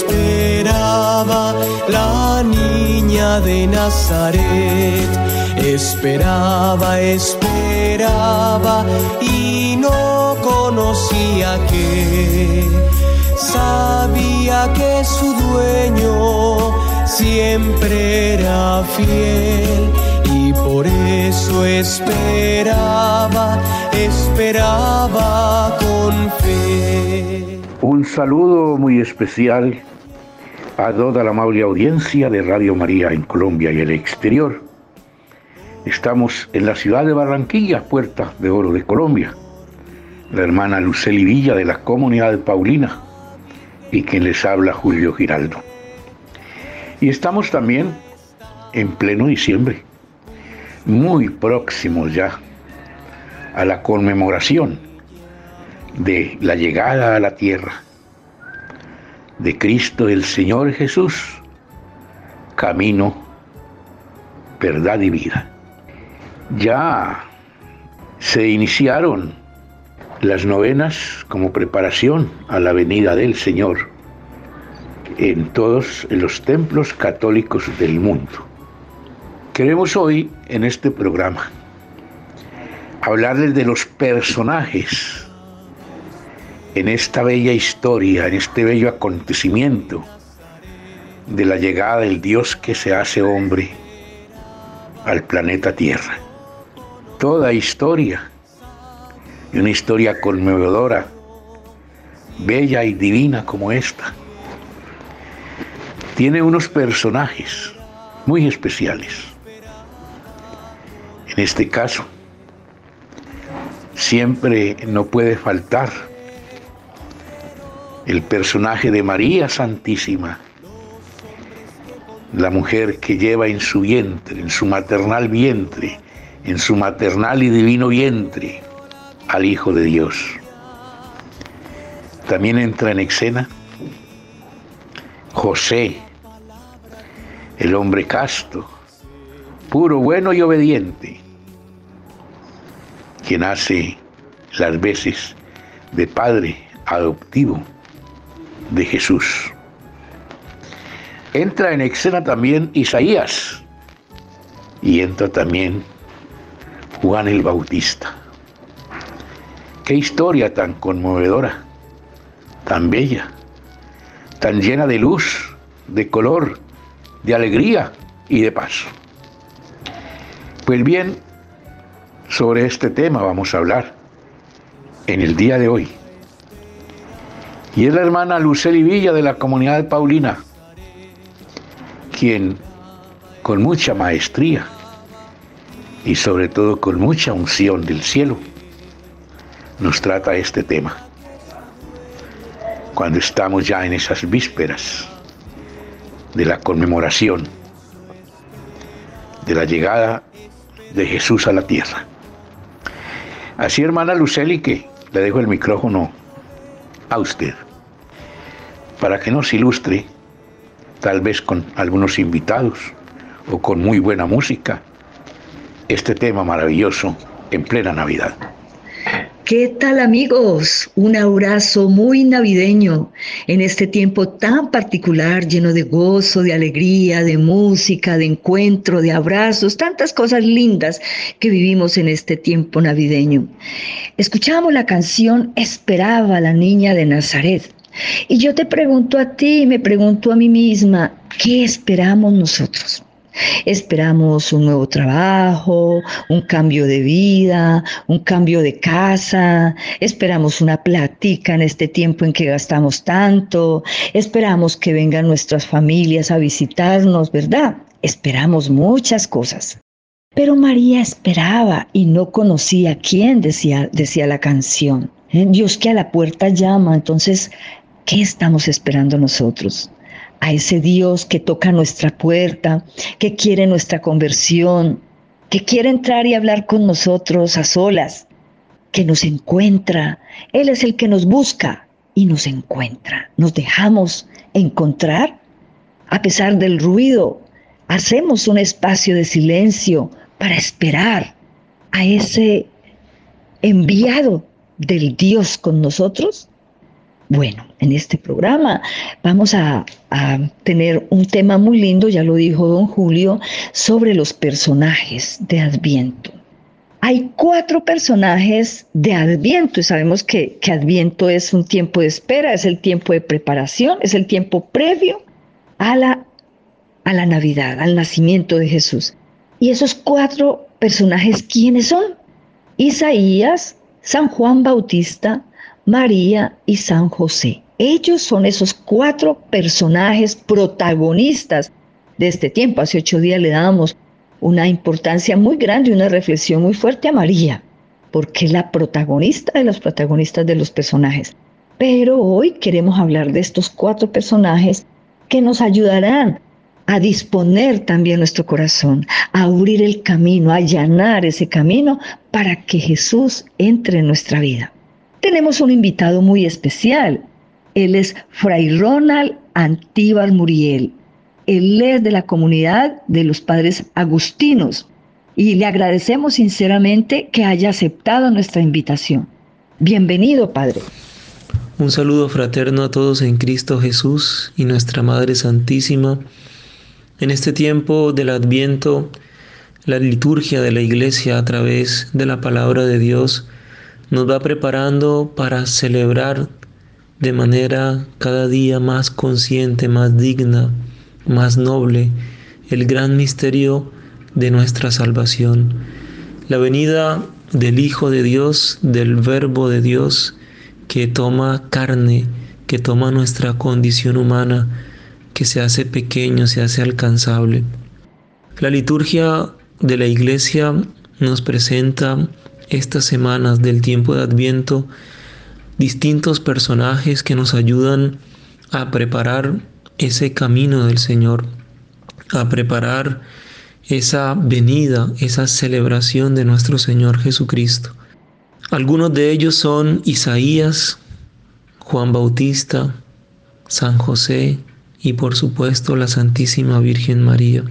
Esperaba, la niña de Nazaret. Esperaba, esperaba y no conocía que sabía que su dueño siempre era fiel y por eso esperaba, esperaba con fe. Un saludo muy especial a toda la amable audiencia de Radio María en Colombia y el exterior. Estamos en la ciudad de Barranquilla, Puerta de Oro de Colombia. La hermana Luceli Villa de la comunidad Paulina y quien les habla Julio Giraldo. Y estamos también en pleno diciembre, muy próximos ya a la conmemoración de la llegada a la tierra de Cristo el Señor Jesús, camino, verdad y vida. Ya se iniciaron las novenas como preparación a la venida del Señor en todos los templos católicos del mundo. Queremos hoy en este programa hablarles de los personajes en esta bella historia, en este bello acontecimiento de la llegada del Dios que se hace hombre al planeta Tierra. Toda historia, y una historia conmovedora, bella y divina como esta, tiene unos personajes muy especiales. En este caso, siempre no puede faltar el personaje de María Santísima, la mujer que lleva en su vientre, en su maternal vientre, en su maternal y divino vientre, al Hijo de Dios. También entra en escena José, el hombre casto, puro, bueno y obediente, quien hace las veces de padre adoptivo de Jesús. Entra en escena también Isaías y entra también Juan el Bautista. Qué historia tan conmovedora, tan bella, tan llena de luz, de color, de alegría y de paz. Pues bien, sobre este tema vamos a hablar en el día de hoy y es la hermana Luceli Villa de la comunidad Paulina, quien con mucha maestría y sobre todo con mucha unción del cielo nos trata este tema. Cuando estamos ya en esas vísperas de la conmemoración de la llegada de Jesús a la tierra. Así, hermana Luceli, que le dejo el micrófono a usted para que nos ilustre, tal vez con algunos invitados o con muy buena música, este tema maravilloso en plena Navidad. ¿Qué tal amigos? Un abrazo muy navideño en este tiempo tan particular, lleno de gozo, de alegría, de música, de encuentro, de abrazos, tantas cosas lindas que vivimos en este tiempo navideño. Escuchamos la canción Esperaba la niña de Nazaret. Y yo te pregunto a ti, me pregunto a mí misma, ¿qué esperamos nosotros? Esperamos un nuevo trabajo, un cambio de vida, un cambio de casa, esperamos una platica en este tiempo en que gastamos tanto, esperamos que vengan nuestras familias a visitarnos, ¿verdad? Esperamos muchas cosas. Pero María esperaba y no conocía quién, decía, decía la canción. ¿Eh? Dios que a la puerta llama, entonces, ¿qué estamos esperando nosotros? A ese Dios que toca nuestra puerta, que quiere nuestra conversión, que quiere entrar y hablar con nosotros a solas, que nos encuentra. Él es el que nos busca y nos encuentra. Nos dejamos encontrar a pesar del ruido. Hacemos un espacio de silencio para esperar a ese enviado del Dios con nosotros. Bueno, en este programa vamos a, tener un tema muy lindo, ya lo dijo don Julio, sobre los personajes de Adviento. Hay cuatro personajes de Adviento y sabemos que, que, Adviento es un tiempo de espera, es el tiempo de preparación, es el tiempo previo a la, a la Navidad, al nacimiento de Jesús. Y esos cuatro personajes, ¿quiénes son? Isaías, San Juan Bautista, María y San José. Ellos son esos cuatro personajes protagonistas de este tiempo. Hace ocho días le dábamos una importancia muy grande, una reflexión muy fuerte a María, porque es la protagonista de los protagonistas de los personajes. Pero hoy queremos hablar de estos cuatro personajes que nos ayudarán a disponer también nuestro corazón, a abrir el camino, a allanar ese camino para que Jesús entre en nuestra vida tenemos un invitado muy especial. Él es Fray Ronald Antíbar Muriel. Él es de la comunidad de los padres agustinos y le agradecemos sinceramente que haya aceptado nuestra invitación. Bienvenido, Padre. Un saludo fraterno a todos en Cristo Jesús y nuestra Madre Santísima. En este tiempo del Adviento, la liturgia de la Iglesia a través de la palabra de Dios nos va preparando para celebrar de manera cada día más consciente, más digna, más noble el gran misterio de nuestra salvación. La venida del Hijo de Dios, del Verbo de Dios, que toma carne, que toma nuestra condición humana, que se hace pequeño, se hace alcanzable. La liturgia de la iglesia nos presenta estas semanas del tiempo de Adviento distintos personajes que nos ayudan a preparar ese camino del Señor, a preparar esa venida, esa celebración de nuestro Señor Jesucristo. Algunos de ellos son Isaías, Juan Bautista, San José y por supuesto la Santísima Virgen María.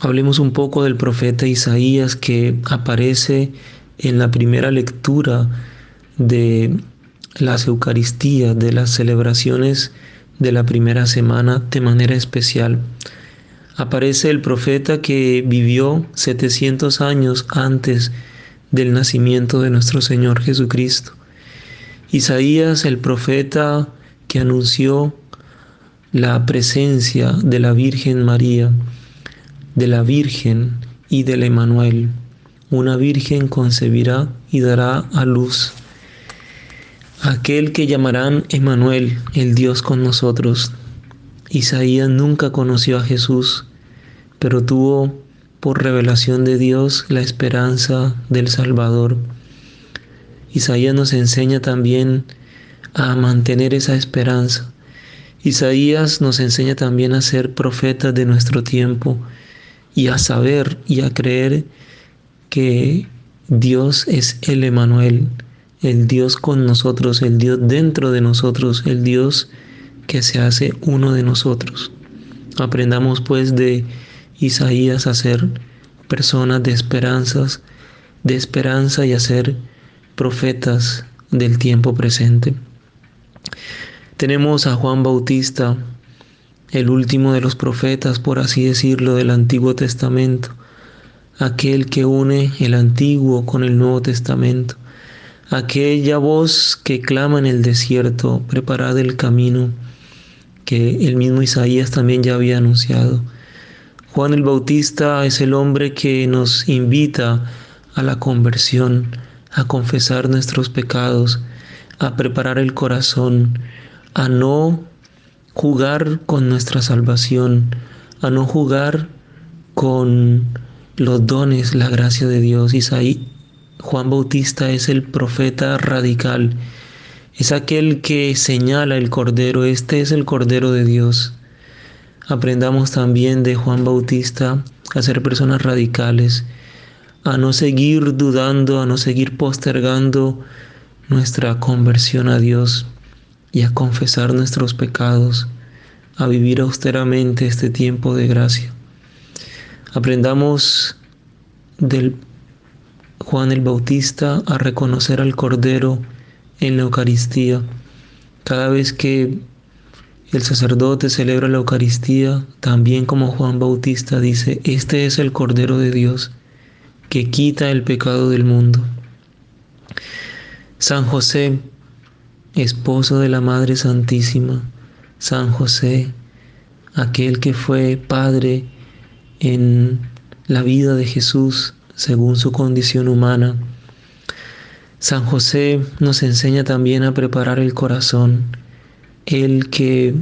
Hablemos un poco del profeta Isaías que aparece en la primera lectura de las Eucaristías, de las celebraciones de la primera semana de manera especial. Aparece el profeta que vivió 700 años antes del nacimiento de nuestro Señor Jesucristo. Isaías, el profeta que anunció la presencia de la Virgen María, de la Virgen y del Emanuel una virgen concebirá y dará a luz aquel que llamarán Emanuel, el Dios con nosotros. Isaías nunca conoció a Jesús, pero tuvo por revelación de Dios la esperanza del Salvador. Isaías nos enseña también a mantener esa esperanza. Isaías nos enseña también a ser profetas de nuestro tiempo y a saber y a creer que Dios es el Emanuel, el Dios con nosotros, el Dios dentro de nosotros, el Dios que se hace uno de nosotros. Aprendamos pues de Isaías a ser personas de esperanzas, de esperanza y a ser profetas del tiempo presente. Tenemos a Juan Bautista, el último de los profetas, por así decirlo, del Antiguo Testamento, aquel que une el Antiguo con el Nuevo Testamento, aquella voz que clama en el desierto, preparad el camino, que el mismo Isaías también ya había anunciado. Juan el Bautista es el hombre que nos invita a la conversión, a confesar nuestros pecados, a preparar el corazón, a no jugar con nuestra salvación, a no jugar con los dones, la gracia de Dios. Isaí, Juan Bautista es el profeta radical, es aquel que señala el Cordero, este es el Cordero de Dios. Aprendamos también de Juan Bautista a ser personas radicales, a no seguir dudando, a no seguir postergando nuestra conversión a Dios y a confesar nuestros pecados, a vivir austeramente este tiempo de gracia. Aprendamos del Juan el Bautista a reconocer al Cordero en la Eucaristía. Cada vez que el sacerdote celebra la Eucaristía, también como Juan Bautista dice, este es el Cordero de Dios que quita el pecado del mundo. San José, esposo de la Madre Santísima, San José, aquel que fue padre en la vida de Jesús según su condición humana. San José nos enseña también a preparar el corazón, el que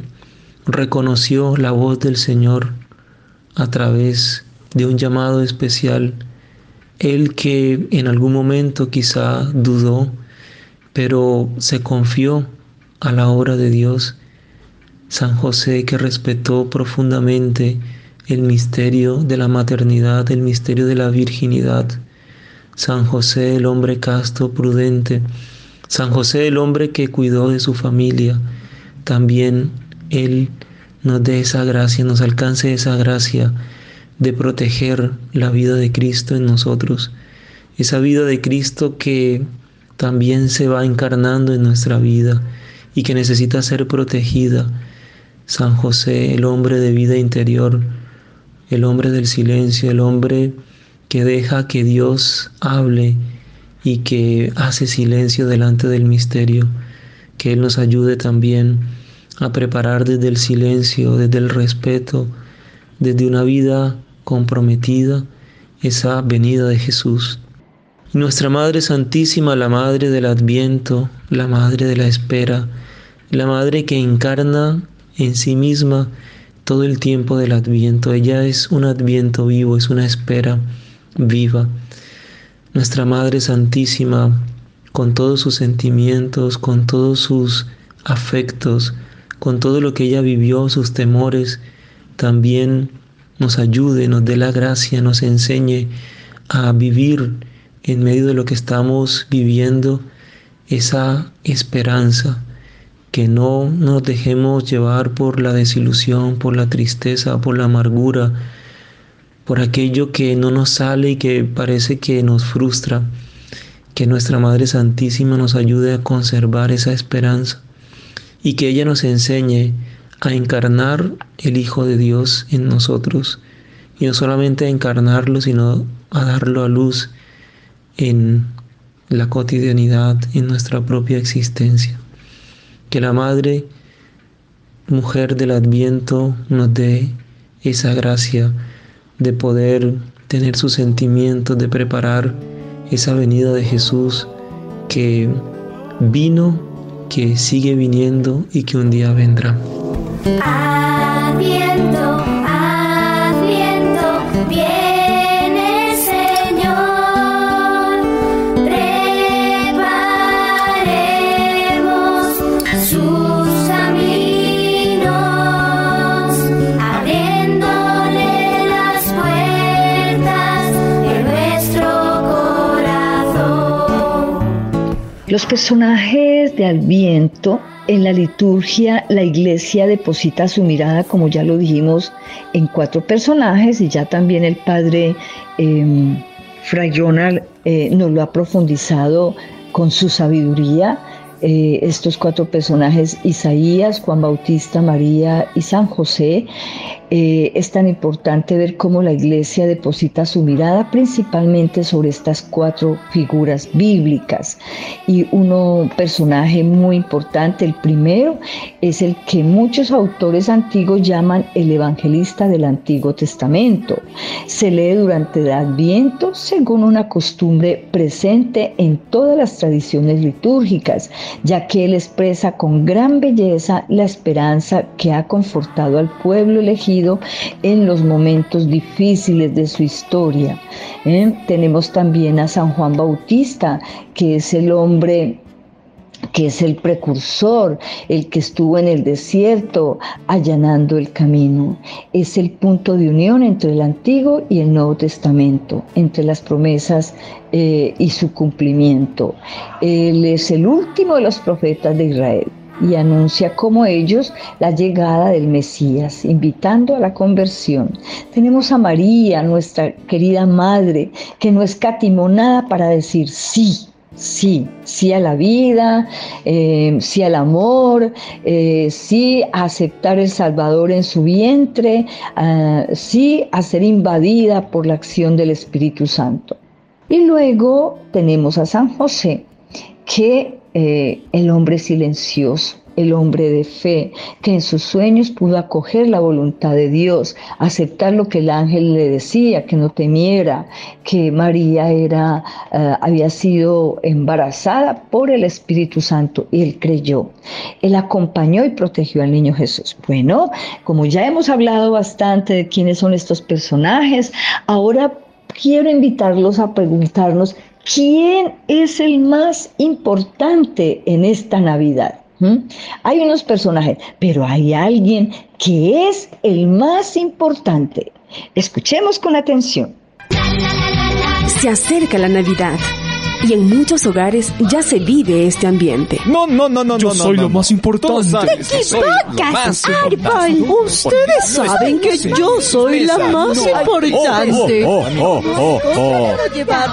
reconoció la voz del Señor a través de un llamado especial, el que en algún momento quizá dudó, pero se confió a la obra de Dios. San José que respetó profundamente el misterio de la maternidad, el misterio de la virginidad. San José, el hombre casto, prudente. San José, el hombre que cuidó de su familia. También Él nos dé esa gracia, nos alcance esa gracia de proteger la vida de Cristo en nosotros. Esa vida de Cristo que también se va encarnando en nuestra vida y que necesita ser protegida. San José, el hombre de vida interior, el hombre del silencio, el hombre que deja que Dios hable y que hace silencio delante del misterio, que Él nos ayude también a preparar desde el silencio, desde el respeto, desde una vida comprometida, esa venida de Jesús. Nuestra Madre Santísima, la Madre del Adviento, la Madre de la Espera, la Madre que encarna en sí misma todo el tiempo del adviento. Ella es un adviento vivo, es una espera viva. Nuestra Madre Santísima, con todos sus sentimientos, con todos sus afectos, con todo lo que ella vivió, sus temores, también nos ayude, nos dé la gracia, nos enseñe a vivir en medio de lo que estamos viviendo esa esperanza, que no nos dejemos llevar por la desilusión, por la tristeza, por la amargura, por aquello que no nos sale y que parece que nos frustra. Que nuestra Madre Santísima nos ayude a conservar esa esperanza y que ella nos enseñe a encarnar el Hijo de Dios en nosotros y no solamente a encarnarlo, sino a darlo a luz en la cotidianidad, en nuestra propia existencia que la Madre, mujer del Adviento, nos dé esa gracia de poder tener sus sentimientos, de preparar esa venida de Jesús que vino, que sigue viniendo y que un día vendrá. Los personajes de Adviento en la liturgia, la iglesia deposita su mirada, como ya lo dijimos, en cuatro personajes y ya también el padre eh, Fray Ronald eh, nos lo ha profundizado con su sabiduría. Eh, estos cuatro personajes, Isaías, Juan Bautista, María y San José, eh, es tan importante ver cómo la iglesia deposita su mirada principalmente sobre estas cuatro figuras bíblicas. Y uno personaje muy importante, el primero, es el que muchos autores antiguos llaman el evangelista del Antiguo Testamento. Se lee durante el Adviento según una costumbre presente en todas las tradiciones litúrgicas, ya que él expresa con gran belleza la esperanza que ha confortado al pueblo elegido en los momentos difíciles de su historia. ¿eh? Tenemos también a San Juan Bautista, que es el hombre que es el precursor, el que estuvo en el desierto allanando el camino. Es el punto de unión entre el Antiguo y el Nuevo Testamento, entre las promesas eh, y su cumplimiento. Él es el último de los profetas de Israel y anuncia como ellos la llegada del Mesías, invitando a la conversión. Tenemos a María, nuestra querida madre, que no escatimó nada para decir sí Sí, sí a la vida, eh, sí al amor, eh, sí a aceptar el Salvador en su vientre, ah, sí a ser invadida por la acción del Espíritu Santo. Y luego tenemos a San José, que eh, el hombre silencioso, el hombre de fe, que en sus sueños pudo acoger la voluntad de Dios, aceptar lo que el ángel le decía, que no temiera, que María era, eh, había sido embarazada por el Espíritu Santo y él creyó. Él acompañó y protegió al niño Jesús. Bueno, como ya hemos hablado bastante de quiénes son estos personajes, ahora quiero invitarlos a preguntarnos quién es el más importante en esta Navidad. Hay unos personajes, pero hay alguien que es el más importante. Escuchemos con atención. Se acerca la Navidad y en muchos hogares ya se vive este ambiente. No, no, no, no, Yo soy lo más importante. ¡Te equivocas, Árbol! Ustedes saben que yo soy la más importante. Oh, oh, oh, oh,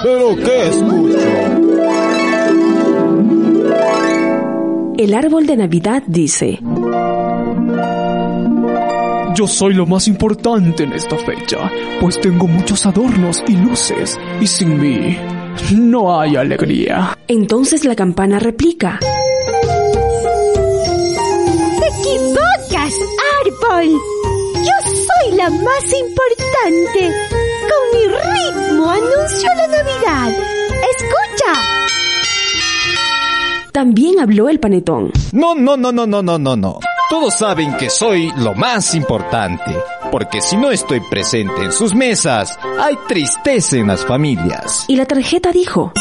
Pero qué escucho. El árbol de Navidad dice, Yo soy lo más importante en esta fecha, pues tengo muchos adornos y luces, y sin mí no hay alegría. entonces la campana replica, ¡Te equivocas, Árbol! Yo soy la más importante. Con mi ritmo anuncio la Navidad. ¡Escucha! también habló el panetón. No, no, no, no, no, no, no, no. Todos saben que soy lo más importante, porque si no estoy presente en sus mesas, hay tristeza en las familias. Y la tarjeta dijo,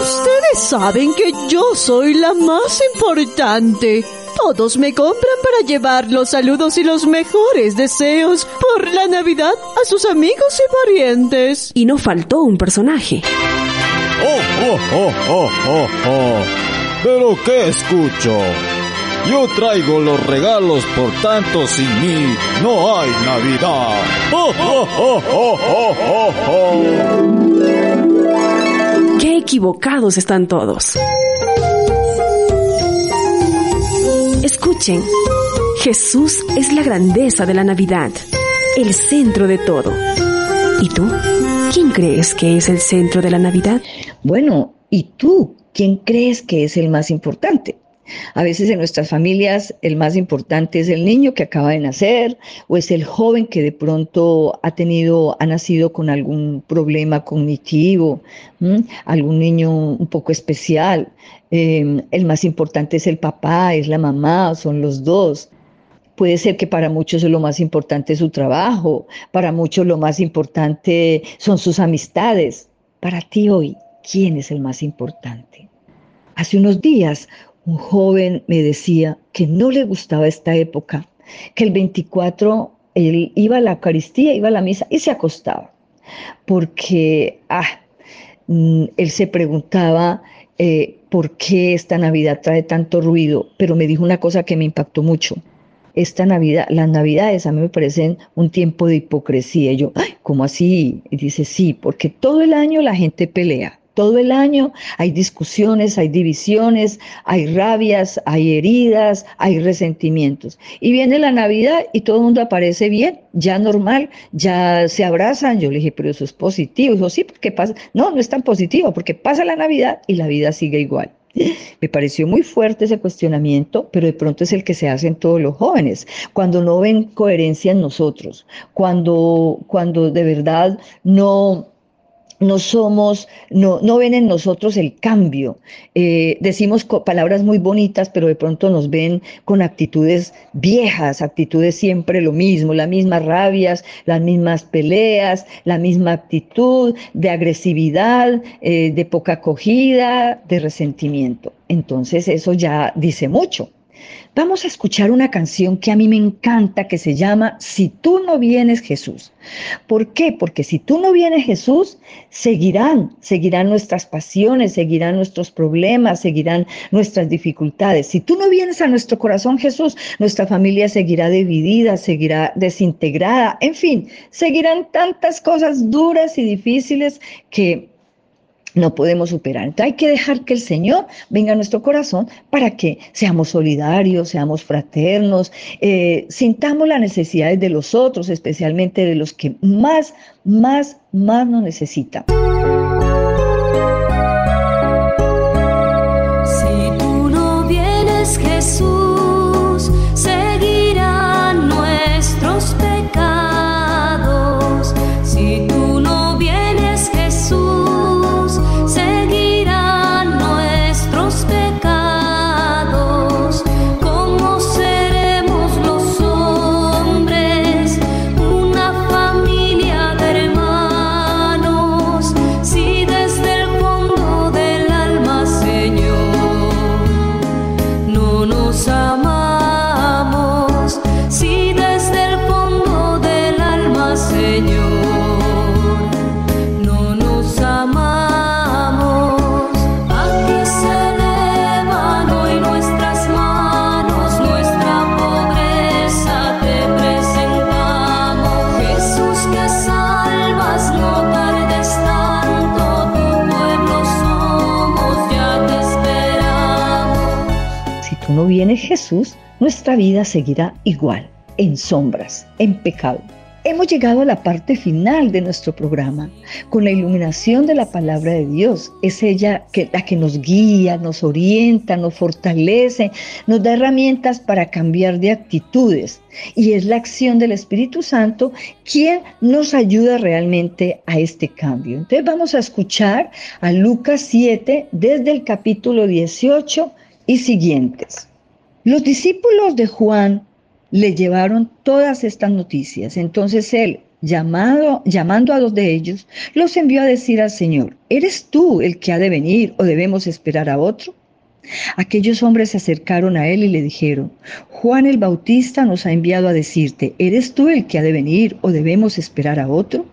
Ustedes saben que yo soy la más importante. Todos me compran para llevar los saludos y los mejores deseos por la Navidad a sus amigos y parientes. y no faltó un personaje. Oh, oh, oh, oh, oh, oh. Pero qué escucho. Yo traigo los regalos, por tanto sin mí no hay Navidad. Oh, oh, oh, oh, oh, oh, oh. ¡Qué equivocados están todos! Escuchen, Jesús es la grandeza de la Navidad, el centro de todo. ¿Y tú? ¿Quién crees que es el centro de la Navidad? Bueno, ¿y tú quién crees que es el más importante? A veces en nuestras familias el más importante es el niño que acaba de nacer o es el joven que de pronto ha tenido, ha nacido con algún problema cognitivo, algún niño un poco especial. Eh, el más importante es el papá, es la mamá, son los dos. Puede ser que para muchos lo más importante es su trabajo, para muchos lo más importante son sus amistades. Para ti hoy, ¿quién es el más importante? Hace unos días un joven me decía que no le gustaba esta época, que el 24 él iba a la Eucaristía, iba a la misa y se acostaba, porque ah, mm, él se preguntaba eh, por qué esta Navidad trae tanto ruido, pero me dijo una cosa que me impactó mucho. Esta Navidad, las Navidades a mí me parecen un tiempo de hipocresía. Y yo, ¿cómo así? Y dice, sí, porque todo el año la gente pelea, todo el año hay discusiones, hay divisiones, hay rabias, hay heridas, hay resentimientos. Y viene la Navidad y todo el mundo aparece bien, ya normal, ya se abrazan. Yo le dije, pero eso es positivo. Dijo, sí, porque pasa. No, no es tan positivo, porque pasa la Navidad y la vida sigue igual. Me pareció muy fuerte ese cuestionamiento, pero de pronto es el que se hace en todos los jóvenes, cuando no ven coherencia en nosotros, cuando, cuando de verdad no, no somos, no, no ven en nosotros el cambio. Eh, decimos palabras muy bonitas, pero de pronto nos ven con actitudes viejas, actitudes siempre lo mismo, las mismas rabias, las mismas peleas, la misma actitud de agresividad, eh, de poca acogida, de resentimiento. Entonces eso ya dice mucho. Vamos a escuchar una canción que a mí me encanta que se llama Si tú no vienes Jesús. ¿Por qué? Porque si tú no vienes Jesús, seguirán, seguirán nuestras pasiones, seguirán nuestros problemas, seguirán nuestras dificultades. Si tú no vienes a nuestro corazón Jesús, nuestra familia seguirá dividida, seguirá desintegrada, en fin, seguirán tantas cosas duras y difíciles que no podemos superar. Entonces hay que dejar que el Señor venga a nuestro corazón para que seamos solidarios, seamos fraternos, eh, sintamos las necesidades de los otros, especialmente de los que más, más, más nos necesitan. Viene Jesús, nuestra vida seguirá igual, en sombras, en pecado. Hemos llegado a la parte final de nuestro programa, con la iluminación de la palabra de Dios. Es ella la que nos guía, nos orienta, nos fortalece, nos da herramientas para cambiar de actitudes. Y es la acción del Espíritu Santo quien nos ayuda realmente a este cambio. Entonces vamos a escuchar a Lucas 7 desde el capítulo 18 y siguientes. Los discípulos de Juan le llevaron todas estas noticias. Entonces él, llamado, llamando a dos de ellos, los envió a decir al Señor, ¿eres tú el que ha de venir o debemos esperar a otro? Aquellos hombres se acercaron a él y le dijeron, Juan el Bautista nos ha enviado a decirte, ¿eres tú el que ha de venir o debemos esperar a otro?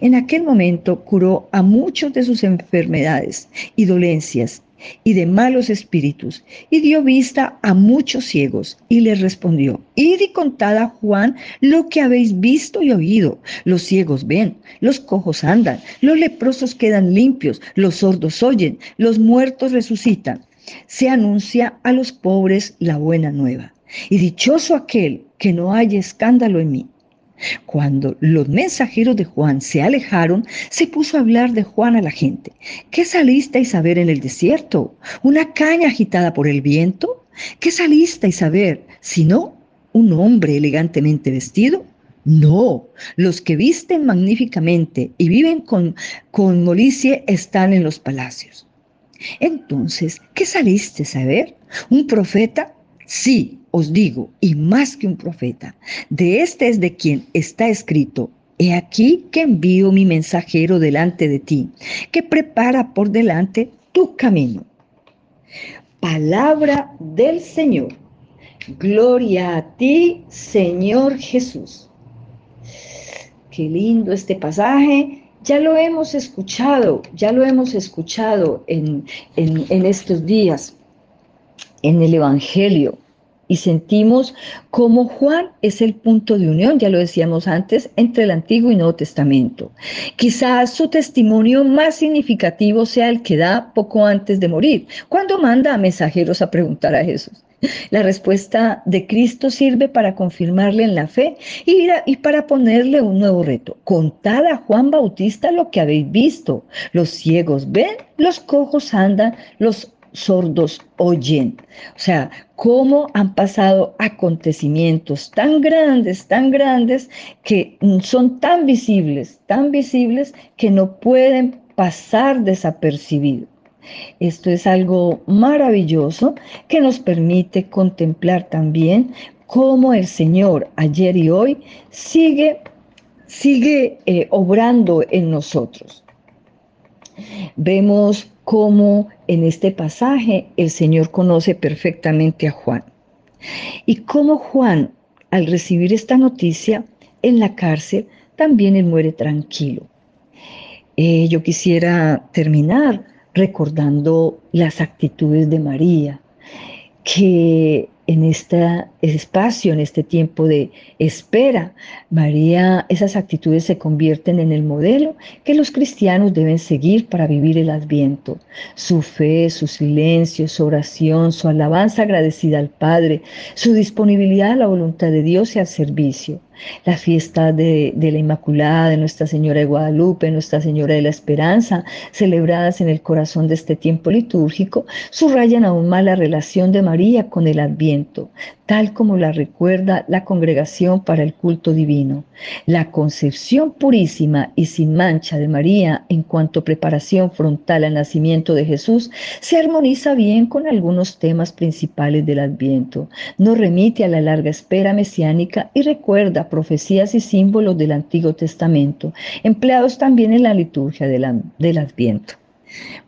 En aquel momento curó a muchos de sus enfermedades y dolencias y de malos espíritus, y dio vista a muchos ciegos, y les respondió, id y contad a Juan lo que habéis visto y oído. Los ciegos ven, los cojos andan, los leprosos quedan limpios, los sordos oyen, los muertos resucitan. Se anuncia a los pobres la buena nueva. Y dichoso aquel que no haya escándalo en mí. Cuando los mensajeros de Juan se alejaron, se puso a hablar de Juan a la gente. ¿Qué salisteis a ver en el desierto? ¿Una caña agitada por el viento? ¿Qué salisteis a ver? ¿Sino un hombre elegantemente vestido? No, los que visten magníficamente y viven con, con molicie están en los palacios. Entonces, ¿qué saliste a ver? ¿Un profeta? Sí, os digo, y más que un profeta, de este es de quien está escrito, He aquí que envío mi mensajero delante de ti, que prepara por delante tu camino. Palabra del Señor. Gloria a ti, Señor Jesús. Qué lindo este pasaje. Ya lo hemos escuchado, ya lo hemos escuchado en, en, en estos días en el Evangelio y sentimos como Juan es el punto de unión, ya lo decíamos antes, entre el Antiguo y Nuevo Testamento. Quizás su testimonio más significativo sea el que da poco antes de morir, cuando manda a mensajeros a preguntar a Jesús. La respuesta de Cristo sirve para confirmarle en la fe y, y, para ponerle un nuevo reto. Contad a Juan Bautista lo que habéis visto. Los ciegos ven, los cojos andan, los sordos oyen. O sea, cómo han pasado acontecimientos tan grandes, tan grandes, que son tan visibles, tan visibles, que no pueden pasar desapercibidos. Esto es algo maravilloso que nos permite contemplar también cómo el Señor ayer y hoy sigue, sigue eh, obrando en nosotros. Vemos cómo en este pasaje el Señor conoce perfectamente a Juan. Y cómo Juan, al recibir esta noticia en la cárcel, también él muere tranquilo. Eh, yo quisiera terminar recordando las actitudes de María, que en este espacio, en este tiempo de espera. María, esas actitudes se convierten en el modelo que los cristianos deben seguir para vivir el adviento. Su fe, su silencio, su oración, su alabanza agradecida al Padre, su disponibilidad a la voluntad de Dios y al servicio la fiesta de, la Inmaculada, de Nuestra Señora de Guadalupe, Nuestra Señora de la Esperanza, celebradas en el corazón de este tiempo litúrgico, subrayan aún más la relación de María con el Adviento, tal como la recuerda la Congregación para el Culto Divino. La concepción purísima y sin mancha de María en cuanto preparación frontal al nacimiento de Jesús se armoniza bien con algunos temas principales del Adviento. Nos remite a la larga espera mesiánica y recuerda profecías y símbolos del Antiguo Testamento, empleados también en la liturgia del, Adviento.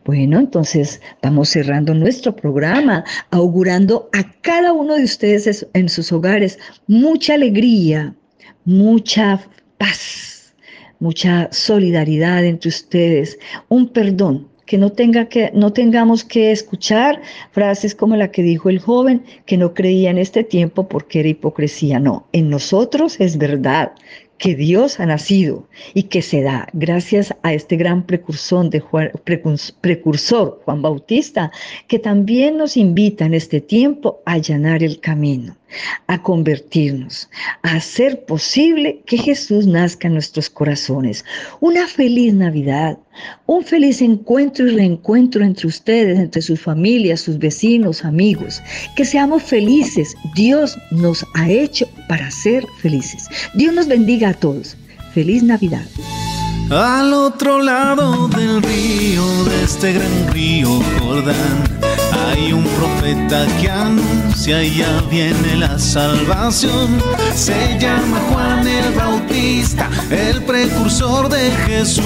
Bueno, entonces vamos cerrando nuestro programa, augurando a cada uno de ustedes en sus hogares mucha alegría, mucha paz, mucha solidaridad entre ustedes, un perdón, que no, tenga que no tengamos que escuchar frases como la que dijo el joven que no creía en este tiempo porque era hipocresía. No, en nosotros es verdad que Dios ha nacido y que se da gracias a este gran precursor, de Juan, precursor Juan Bautista, que también nos invita en este tiempo a allanar el camino, a convertirnos, a hacer posible que Jesús nazca en nuestros corazones. Una feliz Navidad, un feliz encuentro y reencuentro entre ustedes, entre sus familias, sus vecinos, amigos. Que seamos felices. Dios nos ha hecho para ser felices. Dios nos bendiga a todos. Feliz Navidad. Al otro lado del río, de este gran río Jordán, hay un profeta que anuncia ya viene la salvación. Se llama Juan el Bautista, el precursor de Jesús.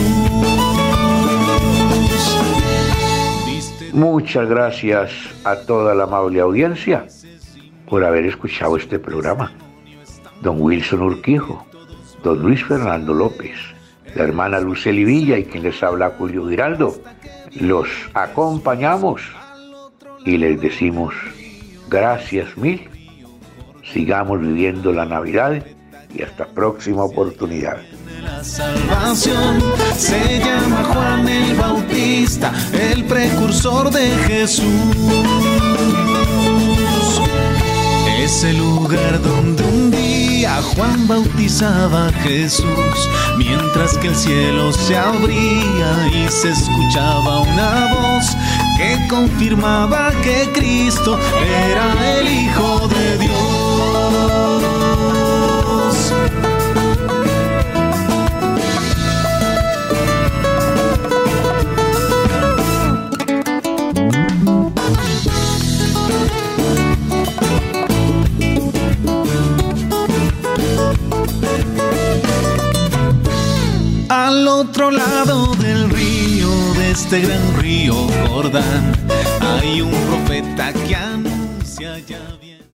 Muchas gracias a toda la amable audiencia por haber escuchado este programa. Don Wilson Urquijo, don Luis Fernando López, la hermana Luceli Villa y quien les habla Julio Giraldo, los acompañamos y les decimos gracias mil. Sigamos viviendo la Navidad y hasta próxima oportunidad. La salvación se llama Juan el Bautista, el precursor de Jesús. Es el lugar donde un día Juan bautizaba a Jesús, mientras que el cielo se abría y se escuchaba una voz que confirmaba que Cristo era el Hijo de Dios. Al otro lado este gran río Jordán, hay un profeta que.